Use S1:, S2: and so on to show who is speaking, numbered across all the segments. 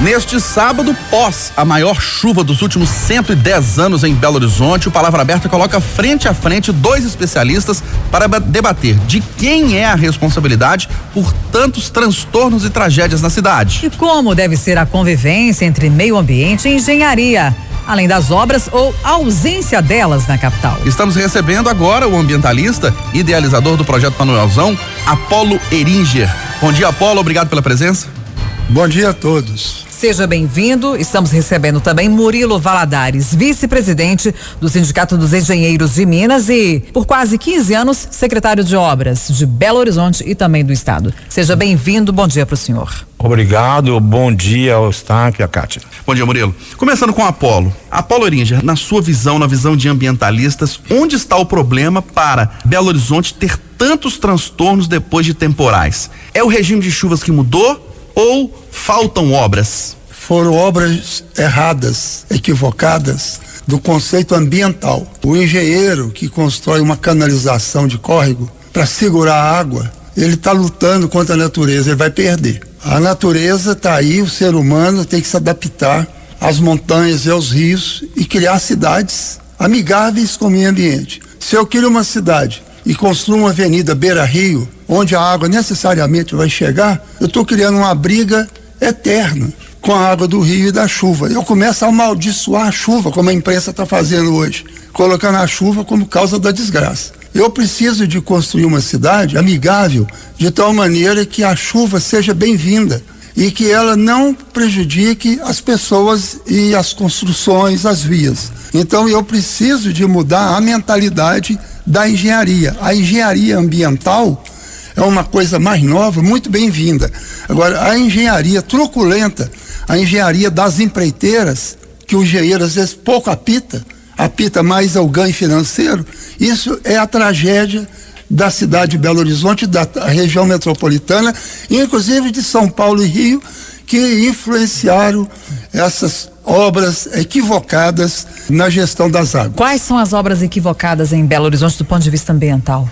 S1: Neste sábado, pós a maior chuva dos últimos 110 anos em Belo Horizonte, o Palavra Aberta coloca frente a frente dois especialistas para debater de quem é a responsabilidade por tantos transtornos e tragédias na cidade.
S2: E como deve ser a convivência entre meio ambiente e engenharia além das obras ou ausência delas na capital.
S1: Estamos recebendo agora o ambientalista, idealizador do projeto Manuelzão, Apolo Eringer. Bom dia, Apolo, obrigado pela presença.
S3: Bom dia a todos.
S2: Seja bem-vindo. Estamos recebendo também Murilo Valadares, vice-presidente do Sindicato dos Engenheiros de Minas e, por quase 15 anos, secretário de Obras de Belo Horizonte e também do Estado. Seja bem-vindo. Bom dia para o senhor.
S3: Obrigado. Bom dia ao Stank e a Kátia.
S1: Bom dia, Murilo. Começando com Apolo. Apolo Eringer, na sua visão, na visão de ambientalistas, onde está o problema para Belo Horizonte ter tantos transtornos depois de temporais? É o regime de chuvas que mudou? Ou faltam obras?
S4: Foram obras erradas, equivocadas do conceito ambiental. O engenheiro que constrói uma canalização de córrego para segurar a água, ele está lutando contra a natureza, ele vai perder. A natureza está aí, o ser humano tem que se adaptar às montanhas e aos rios e criar cidades amigáveis com o meio ambiente. Se eu quero uma cidade e construo uma avenida beira-rio, onde a água necessariamente vai chegar, eu estou criando uma briga eterna com a água do rio e da chuva. Eu começo a amaldiçoar a chuva, como a imprensa está fazendo hoje, colocando a chuva como causa da desgraça. Eu preciso de construir uma cidade amigável, de tal maneira que a chuva seja bem-vinda e que ela não prejudique as pessoas e as construções, as vias. Então eu preciso de mudar a mentalidade da engenharia. A engenharia ambiental é uma coisa mais nova, muito bem-vinda. Agora, a engenharia truculenta, a engenharia das empreiteiras, que o engenheiro às vezes pouco apita, apita mais ao ganho financeiro, isso é a tragédia da cidade de Belo Horizonte, da região metropolitana, inclusive de São Paulo e Rio, que influenciaram essas obras equivocadas na gestão das águas.
S2: Quais são as obras equivocadas em Belo Horizonte do ponto de vista ambiental?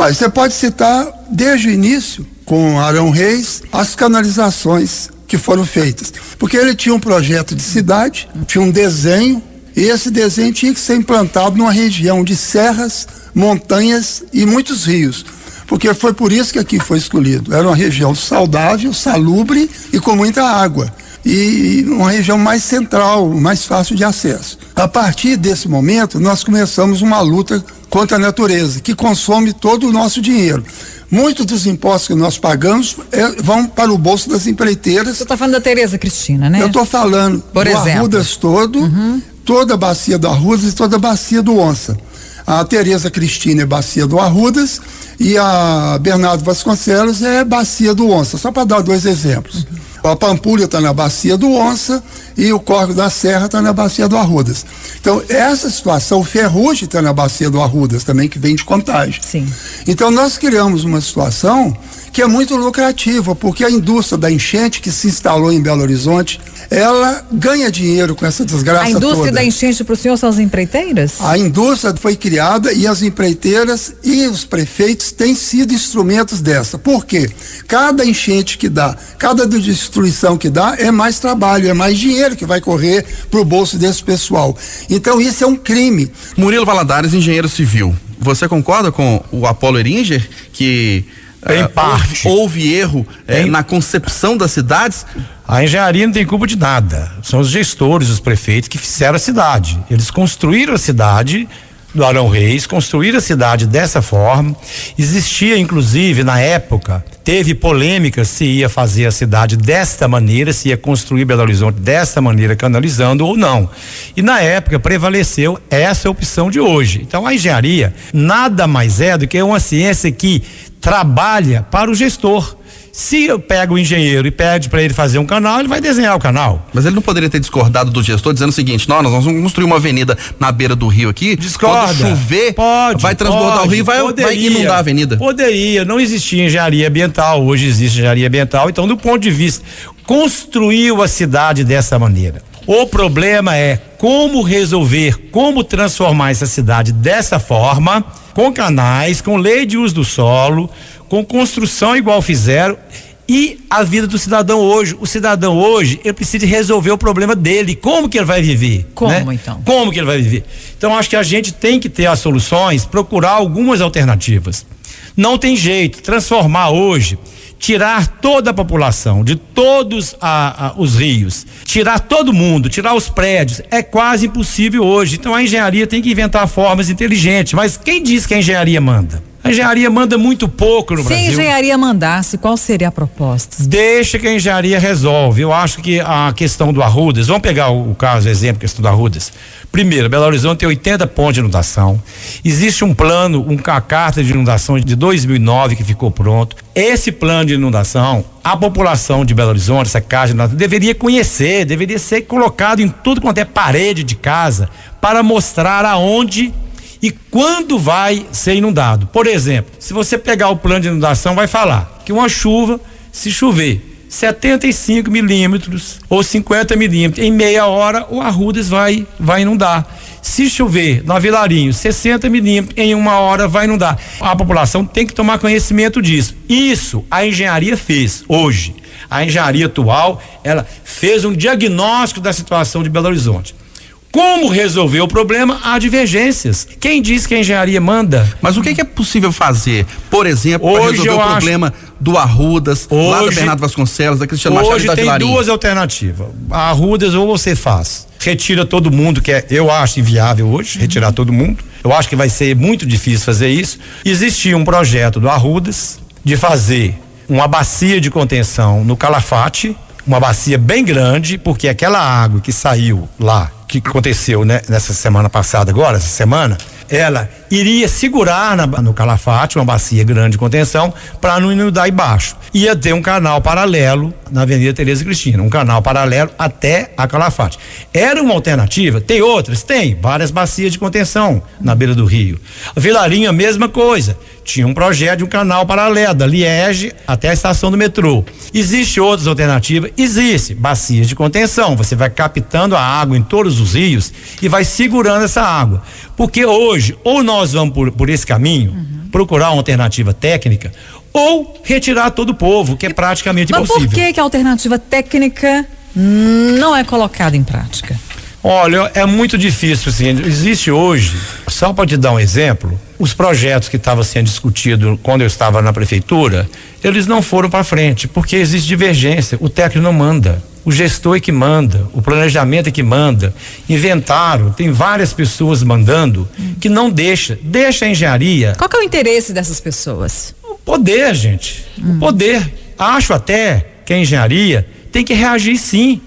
S4: Olha, você pode citar desde o início, com Arão Reis, as canalizações que foram feitas. Porque ele tinha um projeto de cidade, tinha um desenho, e esse desenho tinha que ser implantado numa região de serras, montanhas e muitos rios porque foi por isso que aqui foi escolhido. Era uma região saudável, salubre e com muita água e uma região mais central, mais fácil de acesso. A partir desse momento, nós começamos uma luta contra a natureza, que consome todo o nosso dinheiro. Muitos dos impostos que nós pagamos é, vão para o bolso das empreiteiras.
S2: Você está falando da Tereza Cristina, né?
S4: Eu estou falando Por do exemplo. Arrudas todo, uhum. toda a bacia do Arrudas e toda a bacia do Onça. A Tereza Cristina é bacia do Arrudas e a Bernardo Vasconcelos é bacia do Onça, só para dar dois exemplos. Uhum. A Pampulha está na bacia do Onça e o Córrego da Serra está na bacia do Arrudas. Então, essa situação, o Ferrugem está na bacia do Arrudas também, que vem de contagem.
S2: Sim.
S4: Então, nós criamos uma situação que é muito lucrativa, porque a indústria da enchente que se instalou em Belo Horizonte, ela ganha dinheiro com essa desgraça
S2: A indústria
S4: toda.
S2: da enchente para o senhor são as empreiteiras?
S4: A indústria foi criada e as empreiteiras e os prefeitos têm sido instrumentos dessa. Por quê? Cada enchente que dá, cada destruição que dá é mais trabalho, é mais dinheiro que vai correr para o bolso desse pessoal. Então isso é um crime.
S1: Murilo Valadares, engenheiro civil. Você concorda com o Apolo Eringer que
S3: em uh, parte.
S1: Houve, houve erro é, na concepção das cidades?
S3: A engenharia não tem culpa de nada. São os gestores, os prefeitos que fizeram a cidade. Eles construíram a cidade do Arão Reis, construíram a cidade dessa forma. Existia, inclusive, na época, teve polêmica se ia fazer a cidade desta maneira, se ia construir Belo Horizonte desta maneira, canalizando ou não. E na época prevaleceu essa opção de hoje. Então a engenharia nada mais é do que uma ciência que trabalha para o gestor. Se eu pego o engenheiro e pede para ele fazer um canal, ele vai desenhar o canal.
S1: Mas ele não poderia ter discordado do gestor dizendo o seguinte: nós, nós vamos construir uma avenida na beira do rio aqui.
S3: Discorda.
S1: Quando chover,
S3: pode,
S1: vai transbordar
S3: pode,
S1: o rio e vai, vai inundar a avenida.
S3: Poderia, não existia engenharia ambiental, hoje existe engenharia ambiental. Então, do ponto de vista construiu a cidade dessa maneira. O problema é como resolver, como transformar essa cidade dessa forma, com canais, com lei de uso do solo, com construção igual fizeram e a vida do cidadão hoje. O cidadão hoje, ele precisa resolver o problema dele. Como que ele vai viver?
S2: Como
S3: né?
S2: então?
S3: Como que ele vai viver? Então acho que a gente tem que ter as soluções, procurar algumas alternativas. Não tem jeito, transformar hoje tirar toda a população de todos a, a, os rios, tirar todo mundo, tirar os prédios, é quase impossível hoje. Então a engenharia tem que inventar formas inteligentes. Mas quem diz que a engenharia manda? A engenharia manda muito pouco no
S2: Se
S3: Brasil.
S2: a engenharia mandasse, qual seria a proposta?
S3: Deixa que a engenharia resolve. Eu acho que a questão do Arrudas, vamos pegar o, o caso, o exemplo, a questão do Arrudas. Primeiro, Belo Horizonte tem 80 pontos de inundação. Existe um plano, um, uma carta de inundação de 2009 que ficou pronto. Esse plano de inundação, a população de Belo Horizonte, essa casa de inundação, deveria conhecer, deveria ser colocado em tudo quanto é parede de casa para mostrar aonde e quando vai ser inundado. Por exemplo, se você pegar o plano de inundação, vai falar que uma chuva, se chover 75 milímetros ou 50 milímetros, em meia hora o Arrudas vai, vai inundar. Se chover na Vilarinho 60 milímetros, em uma hora vai inundar. A população tem que tomar conhecimento disso. Isso a engenharia fez hoje. A engenharia atual, ela fez um diagnóstico da situação de Belo Horizonte. Como resolver o problema? Há divergências. Quem diz que a engenharia manda?
S1: Mas o que, que é possível fazer, por exemplo, para
S3: Hoje
S1: resolver o
S3: acho-
S1: problema do Arrudas, lá da
S3: Hoje-
S1: Bernardo Vasconcelos, da Cristiano Machado
S3: Hoje tem duas alternativas. A Arrudas ou você faz. Retira todo mundo, que é, eu acho inviável hoje, retirar todo mundo. Eu acho que vai ser muito difícil fazer isso. Existia um projeto do Arrudas de fazer uma bacia de contenção no Calafate, uma bacia bem grande, porque aquela água que saiu lá, que aconteceu né, nessa semana passada, agora, essa semana, ela iria segurar na- no Calafate, uma bacia grande de contenção, para não inundar embaixo. Ia ter um canal paralelo na Avenida Tereza Cristina, um canal paralelo até a Calafate. Era uma alternativa? Tem outras? Tem, várias bacias de contenção na beira do rio. A Vilarinho, a mesma coisa. Tinha um projeto de um canal paralelo, da Liege até a estação do metrô. Existe outras alternativas? Existe. Bacias de contenção. Você vai captando a água em todos os rios e vai segurando essa água. Porque hoje, ou nós vamos por, por esse caminho, procurar uma alternativa técnica, ou retirar todo o povo, que é praticamente
S2: Mas
S3: impossível.
S2: por que, que a alternativa técnica não é colocada em prática?
S3: Olha, é muito difícil, assim, existe hoje, só para te dar um exemplo, os projetos que estavam sendo discutidos quando eu estava na prefeitura, eles não foram para frente, porque existe divergência, o técnico não manda, o gestor é que manda, o planejamento é que manda, inventaram, tem várias pessoas mandando que não deixa, deixa a engenharia
S2: Qual que é o interesse dessas pessoas?
S3: o poder, gente. O poder. Acho até que a engenharia tem que reagir sim.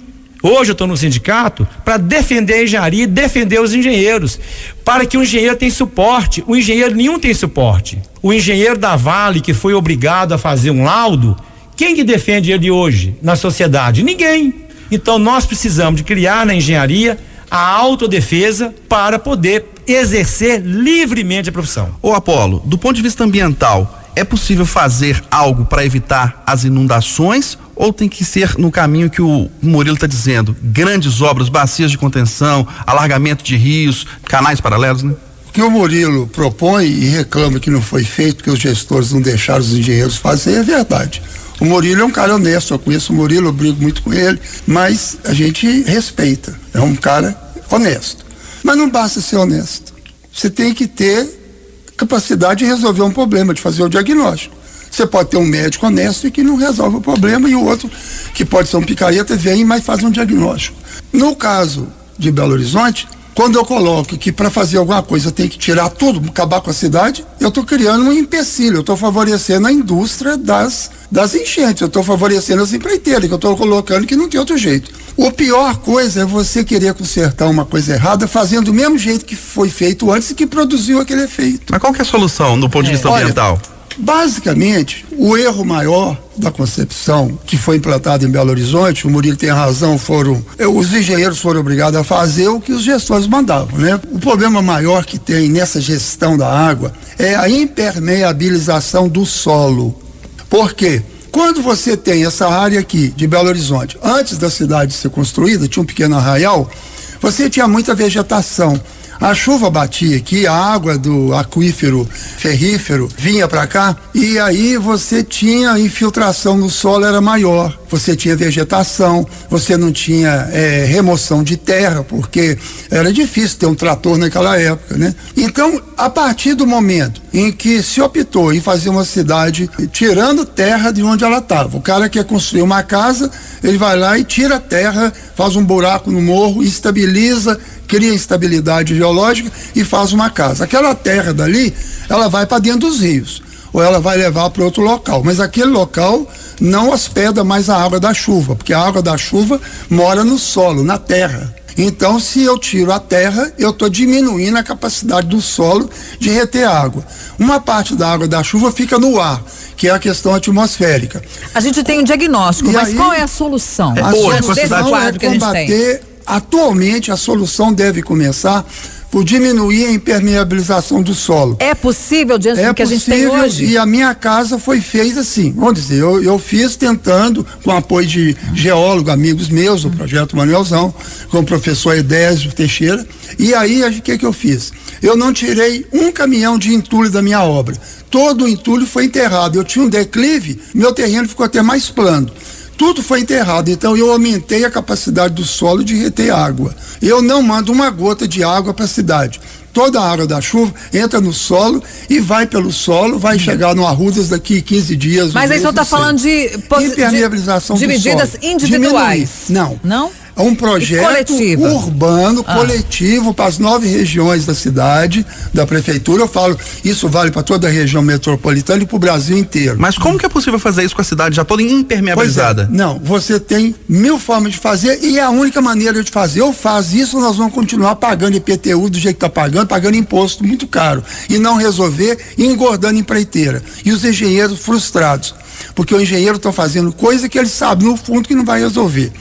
S3: Hoje eu estou no sindicato para defender a engenharia e defender os engenheiros. Para que o engenheiro tenha suporte. O engenheiro nenhum tem suporte. O engenheiro da Vale, que foi obrigado a fazer um laudo, quem que defende ele hoje na sociedade? Ninguém. Então nós precisamos de criar na engenharia a autodefesa para poder exercer livremente a profissão.
S1: Ô Apolo, do ponto de vista ambiental, é possível fazer algo para evitar as inundações ou tem que ser no caminho que o Murilo está dizendo? Grandes obras, bacias de contenção, alargamento de rios, canais paralelos, né?
S4: O que o Murilo propõe e reclama que não foi feito, que os gestores não deixaram os engenheiros fazer, é verdade. O Murilo é um cara honesto, eu conheço o Murilo, eu brigo muito com ele, mas a gente respeita. É um cara honesto. Mas não basta ser honesto. Você tem que ter capacidade de resolver um problema, de fazer o diagnóstico. Você pode ter um médico honesto e que não resolve o problema, e o outro, que pode ser um picareta, vem mas faz um diagnóstico. No caso de Belo Horizonte, quando eu coloco que para fazer alguma coisa tem que tirar tudo, acabar com a cidade, eu estou criando um empecilho, eu estou favorecendo a indústria das, das enchentes, eu estou favorecendo as empreiteiras, que eu estou colocando que não tem outro jeito. O pior coisa é você querer consertar uma coisa errada fazendo do mesmo jeito que foi feito antes e que produziu aquele efeito.
S1: Mas qual que é a solução do ponto de vista
S4: Olha,
S1: ambiental?
S4: Basicamente, o erro maior da concepção que foi implantado em Belo Horizonte, o Murilo tem razão, foram eh, os engenheiros foram obrigados a fazer o que os gestores mandavam, né? O problema maior que tem nessa gestão da água é a impermeabilização do solo. Por quê? Quando você tem essa área aqui de Belo Horizonte, antes da cidade ser construída, tinha um pequeno arraial, você tinha muita vegetação. A chuva batia aqui, a água do aquífero ferrífero vinha para cá e aí você tinha infiltração no solo era maior, você tinha vegetação, você não tinha é, remoção de terra porque era difícil ter um trator naquela época, né? Então, a partir do momento em que se optou em fazer uma cidade tirando terra de onde ela estava, o cara quer construir uma casa, ele vai lá e tira a terra, faz um buraco no morro, estabiliza cria instabilidade geológica e faz uma casa. Aquela terra dali, ela vai para dentro dos rios ou ela vai levar para outro local. Mas aquele local não hospeda mais a água da chuva, porque a água da chuva mora no solo, na terra. Então, se eu tiro a terra, eu estou diminuindo a capacidade do solo de reter água. Uma parte da água da chuva fica no ar, que é a questão atmosférica.
S2: A gente tem um diagnóstico, e mas aí, qual é a solução?
S4: A solução é combater Atualmente, a solução deve começar por diminuir a impermeabilização do solo.
S2: É possível diante é do que a gente tem hoje?
S4: E a minha casa foi feita assim. Vamos dizer, eu, eu fiz tentando, com apoio de geólogo, amigos meus, do projeto Manuelzão, com o professor Edésio Teixeira. E aí, o que, que eu fiz? Eu não tirei um caminhão de entulho da minha obra. Todo o entulho foi enterrado. Eu tinha um declive, meu terreno ficou até mais plano tudo foi enterrado. Então eu aumentei a capacidade do solo de reter água. Eu não mando uma gota de água para a cidade. Toda a água da chuva entra no solo e vai pelo solo, vai chegar no Arrudas daqui 15 dias.
S2: Mas aí senhor está falando de,
S4: impermeabilização
S2: de, de medidas
S4: solo.
S2: individuais.
S4: Diminuir. Não.
S2: Não?
S4: É um projeto urbano, ah. coletivo para as nove regiões da cidade, da prefeitura. Eu falo, isso vale para toda a região metropolitana e para o Brasil inteiro.
S1: Mas como que é possível fazer isso com a cidade já toda impermeabilizada?
S4: É, não, você tem mil formas de fazer e é a única maneira de fazer. Eu faço isso, nós vamos continuar pagando IPTU do jeito que está pagando, pagando imposto muito caro. E não resolver e engordando empreiteira. E os engenheiros frustrados porque o engenheiro está fazendo coisa que ele sabe no fundo que não vai resolver.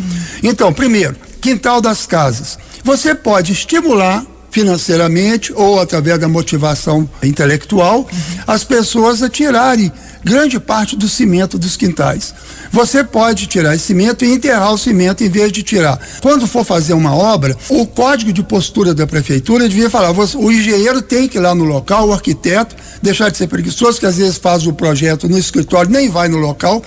S4: Então, primeiro, quintal das casas. Você pode estimular financeiramente ou através da motivação intelectual uhum. as pessoas a tirarem grande parte do cimento dos quintais. Você pode tirar esse cimento e enterrar o cimento em vez de tirar. Quando for fazer uma obra, o código de postura da prefeitura devia falar: o engenheiro tem que ir lá no local, o arquiteto, deixar de ser preguiçoso, que às vezes faz o projeto no escritório, nem vai no local,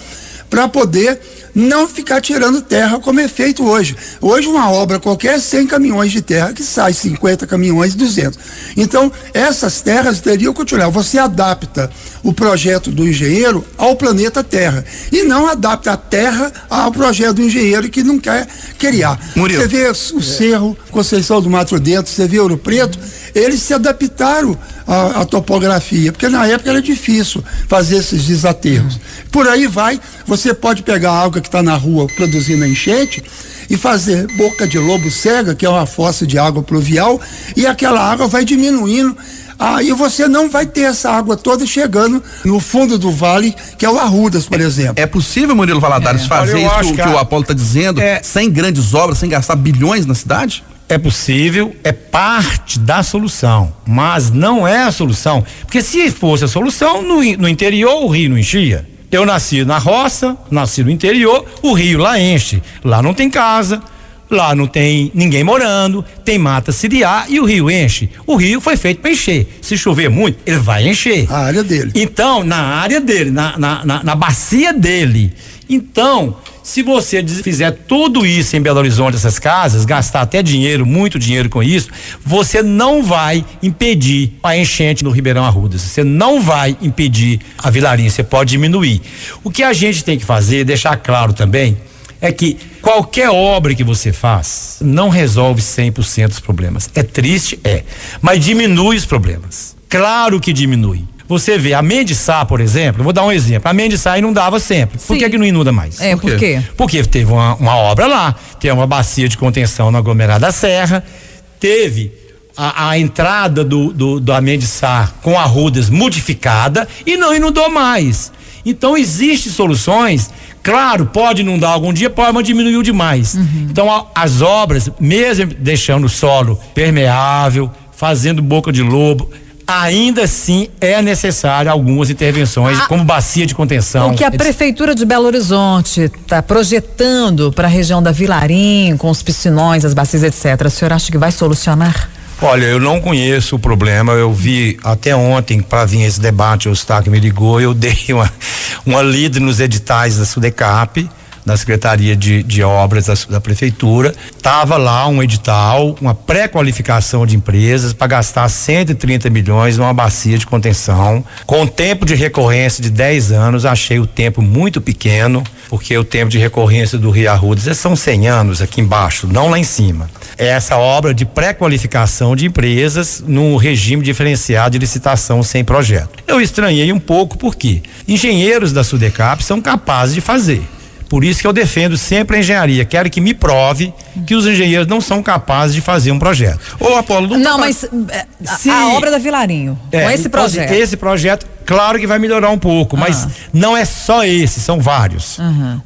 S4: para poder não ficar tirando terra como é feito hoje. Hoje uma obra qualquer 100 caminhões de terra que sai 50 caminhões, 200. Então, essas terras teriam que continuar. Você adapta o projeto do engenheiro ao planeta Terra e não adapta a terra ao projeto do engenheiro que não quer criar. Murilo. Você vê o Cerro, Conceição do Mato Dentro, você vê Ouro Preto, eles se adaptaram à, à topografia, porque na época era difícil fazer esses desaterros. Por aí vai, você pode pegar água que está na rua produzindo enchente e fazer boca de lobo cega, que é uma fossa de água pluvial, e aquela água vai diminuindo. Aí você não vai ter essa água toda chegando no fundo do vale, que é o Arrudas, por exemplo.
S1: É possível, Murilo Valadares, é. fazer isso que, que, que, o Apolo está dizendo, é. sem grandes obras, sem gastar bilhões na cidade?
S3: É possível, é parte da solução, mas não é a solução. Porque se fosse a solução, no, no interior o rio não enchia. Eu nasci na roça, nasci no interior, o rio lá enche. Lá não tem casa, lá não tem ninguém morando, tem mata ciliar e o rio enche. O rio foi feito para encher. Se chover muito, ele vai encher.
S4: A área dele.
S3: Então, na área dele, na, na, na, na bacia dele. Então, se você fizer tudo isso em Belo Horizonte, essas casas, gastar até dinheiro, muito dinheiro com isso, você não vai impedir a enchente no Ribeirão Arrudas. Você não vai impedir a vilarinha, você pode diminuir. O que a gente tem que fazer, deixar claro também, é que qualquer obra que você faz não resolve 100% dos problemas. É triste, é, mas diminui os problemas. Claro que diminui. Você vê, a Mendissá, por exemplo, vou dar um exemplo. A Mendissá inundava sempre. Sim. Por que, que não inunda mais?
S2: É, por quê?
S3: Porque teve uma, uma obra lá, tem uma bacia de contenção no aglomerado da Serra, teve a, a, entrada do, do, do Amendissá com arrudas modificada e não inundou mais. Então, existem soluções. Claro, pode inundar algum dia, pode, mas diminuiu demais. Uhum. Então, a, as obras, mesmo deixando o solo permeável, fazendo boca de lobo, ainda assim é necessário algumas intervenções,
S2: Ah,
S3: como bacia de contenção.
S2: O que a. Prefeitura de Belo Horizonte está projetando para a região da Vilarim, com os piscinões, as bacias, etc., o senhor acha que vai solucionar?
S3: Olha, eu não conheço o problema. Eu vi até ontem para vir esse debate, o Eustáquio me ligou, eu dei uma, uma lida nos editais da Sudecap, da Secretaria de, de Obras da, da Prefeitura. Tava lá um edital, uma pré-qualificação de empresas para gastar 130 milhões numa bacia de contenção, com tempo de recorrência de 10 anos. Achei o tempo muito pequeno, porque o tempo de recorrência do Rio Arrudas são 100 anos aqui embaixo, não lá em cima. É essa obra de pré-qualificação de empresas num regime diferenciado de licitação sem projeto. Eu estranhei um pouco porque engenheiros da Sudecap são capazes de fazer. Por isso que eu defendo sempre a engenharia. Quero que me prove que os engenheiros não são capazes de fazer um projeto.
S1: Ô, Apolo, não,
S2: Não,
S1: tá-
S2: mas a,
S3: Se-
S2: a obra da Vilarinho, com
S3: É,
S2: esse
S3: então, assim,
S2: projeto.
S3: Esse projeto, claro que vai melhorar um pouco, mas não é só esse, são vários.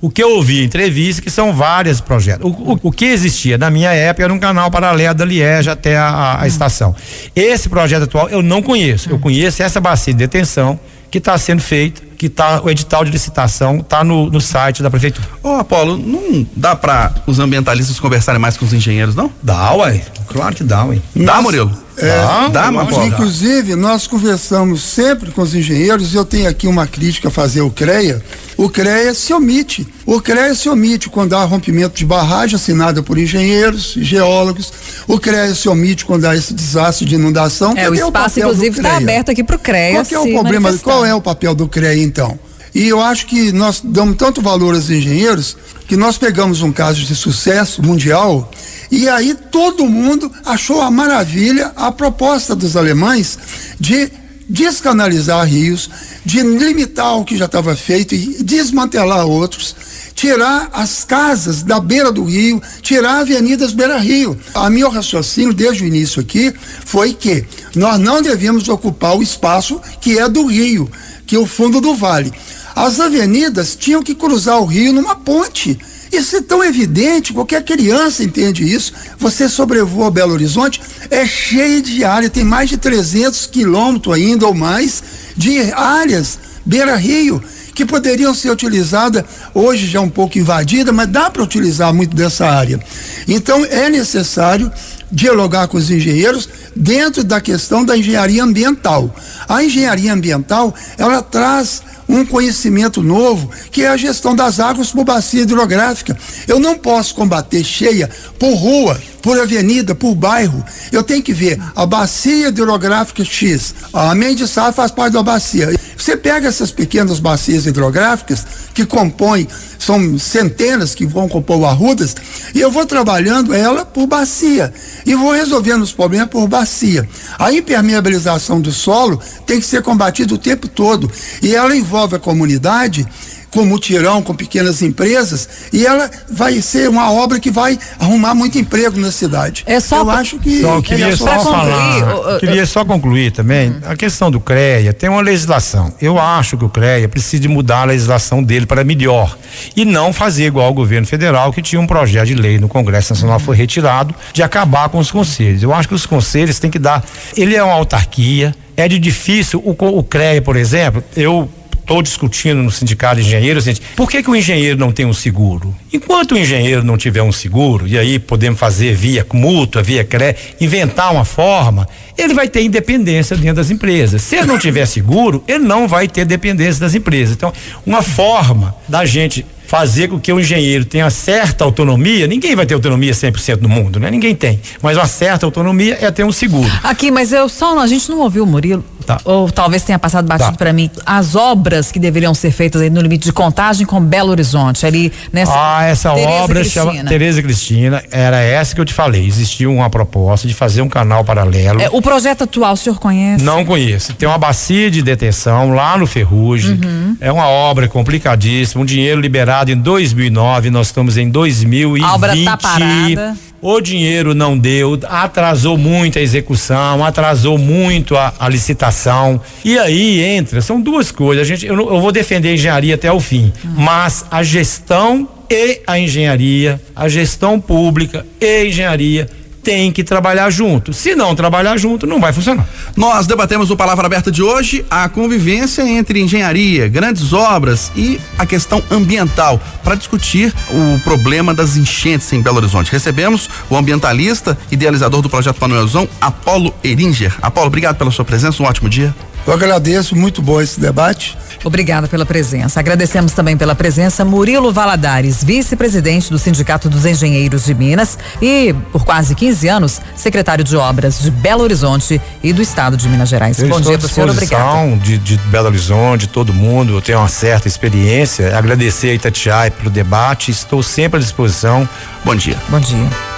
S3: O que eu ouvi em entrevista é que são vários projetos. O, o- o que existia na minha época era um canal paralelo da Liege até a, a- a estação. Esse projeto atual eu não conheço. Eu conheço essa bacia de detenção que está sendo feita, que tá o edital de licitação está no, no site da prefeitura.
S1: Ô, Apolo, não dá para os ambientalistas conversarem mais com os engenheiros, não?
S3: Dá, ué. Claro que dá, ué.
S1: Dá, Murilo?
S4: É,
S1: dá, Apolo?
S4: Inclusive, nós conversamos sempre com os engenheiros, e eu tenho aqui uma crítica a fazer ao CREA. O CREA se omite. O CREA se omite quando há rompimento de barragem assinada por engenheiros, geólogos. O CREA se omite quando há esse desastre de inundação.
S2: É, o espaço,
S4: do
S2: inclusive, está aberto aqui para o CREA.
S4: Qual que é o problema?
S2: manifestar.
S4: Qual é o papel do CREA então? E eu acho que nós damos tanto valor aos engenheiros que nós pegamos um caso de sucesso mundial e aí todo mundo achou a maravilha a proposta dos alemães de descanalizar rios, de limitar o que já estava feito e desmantelar outros, tirar as casas da beira do rio, tirar avenidas beira-rio. A meu raciocínio desde o início aqui foi que nós não devemos ocupar o espaço que é do rio, que é o fundo do vale. As avenidas tinham que cruzar o rio numa ponte. Isso é tão evidente, qualquer criança entende isso. Você sobrevoa Belo Horizonte, é cheio de área, tem mais de 300 quilômetros ainda ou mais de áreas beira-rio que poderiam ser utilizadas, hoje já um pouco invadida, mas dá para utilizar muito dessa área. Então é necessário dialogar com os engenheiros dentro da questão da engenharia ambiental. A engenharia ambiental, ela traz um conhecimento novo, que é a gestão das águas por bacia hidrográfica. Eu não posso combater cheia por rua, por avenida, por bairro. Eu tenho que ver a bacia hidrográfica X. A Mendes Sá faz parte da bacia. Você pega essas pequenas bacias hidrográficas que compõem, são centenas que vão compor o Arrudas, e eu vou trabalhando ela por bacia e vou resolvendo os problemas por bacia. A impermeabilização do solo tem que ser combatida o tempo todo e ela envolve a comunidade com mutirão, com pequenas empresas, e ela vai ser uma obra que vai arrumar muito emprego na cidade.
S2: É só
S4: Eu
S2: pra-
S4: acho que
S3: Só queria só
S2: concluir,
S3: falar,
S2: o-
S3: queria só concluir também, a questão do CREA, tem uma legislação. Eu acho que o CREA precisa de mudar a legislação dele para melhor e não fazer igual o governo federal que tinha um projeto de lei no Congresso Nacional foi retirado de acabar com os conselhos. Eu acho que os conselhos têm que dar, ele é uma autarquia, é de difícil o, o CREA, por exemplo, eu estou discutindo no sindicato de engenheiros, gente, por que, que o engenheiro não tem um seguro? Enquanto o engenheiro não tiver um seguro, e aí podemos fazer via mútua, via CRE, inventar uma forma, ele vai ter independência dentro das empresas. Se ele não tiver seguro, ele não vai ter dependência das empresas. Então, uma forma da gente fazer com que o engenheiro tenha certa autonomia, ninguém vai ter autonomia 100% no mundo, né? Ninguém tem. Mas uma certa autonomia é ter um seguro.
S2: Aqui, mas eu só não- a gente não ouviu o Murilo.
S3: Tá.
S2: Ou talvez tenha passado batido
S3: Tá.
S2: para mim. As obras que deveriam ser feitas aí no limite de contagem com Belo Horizonte, ali nessa.
S3: Ah, essa
S2: Tereza
S3: obra chama
S2: Cristina.
S3: Tereza Cristina, era essa que eu te falei. Existia uma proposta de fazer um canal paralelo.
S2: É, o projeto atual, o senhor conhece?
S3: Não conheço. Tem uma bacia de detenção lá no Ferrugem.
S2: Uhum.
S3: É uma obra complicadíssima. Um dinheiro liberado em 2009, nós estamos em 2020.
S2: A obra tá parada.
S3: O dinheiro não deu, atrasou muito a execução, atrasou muito a, a licitação. E aí entra, são duas coisas. A gente, eu, eu vou defender a engenharia até o fim, mas a gestão e a engenharia, a gestão pública e a engenharia tem que trabalhar junto. Se não trabalhar junto, não vai funcionar.
S1: Nós debatemos o Palavra Aberta de hoje a convivência entre engenharia, grandes obras e a questão ambiental para discutir o problema das enchentes em Belo Horizonte. Recebemos o ambientalista, idealizador do projeto Manuelzão, Apolo Eringer. Apolo, obrigado pela sua presença, um ótimo dia.
S4: Eu agradeço, muito bom esse debate.
S2: Obrigada pela presença. Agradecemos também pela presença Murilo Valadares, vice-presidente do Sindicato dos Engenheiros de Minas e, por quase 15 anos, secretário de Obras de Belo Horizonte e do Estado de Minas Gerais.
S3: Eu Bom dia senhor, obrigado. De, de Belo Horizonte, de todo mundo, eu tenho uma certa experiência. Agradecer a Itatiaia pelo debate, estou sempre à disposição.
S1: Bom dia.
S2: Bom dia.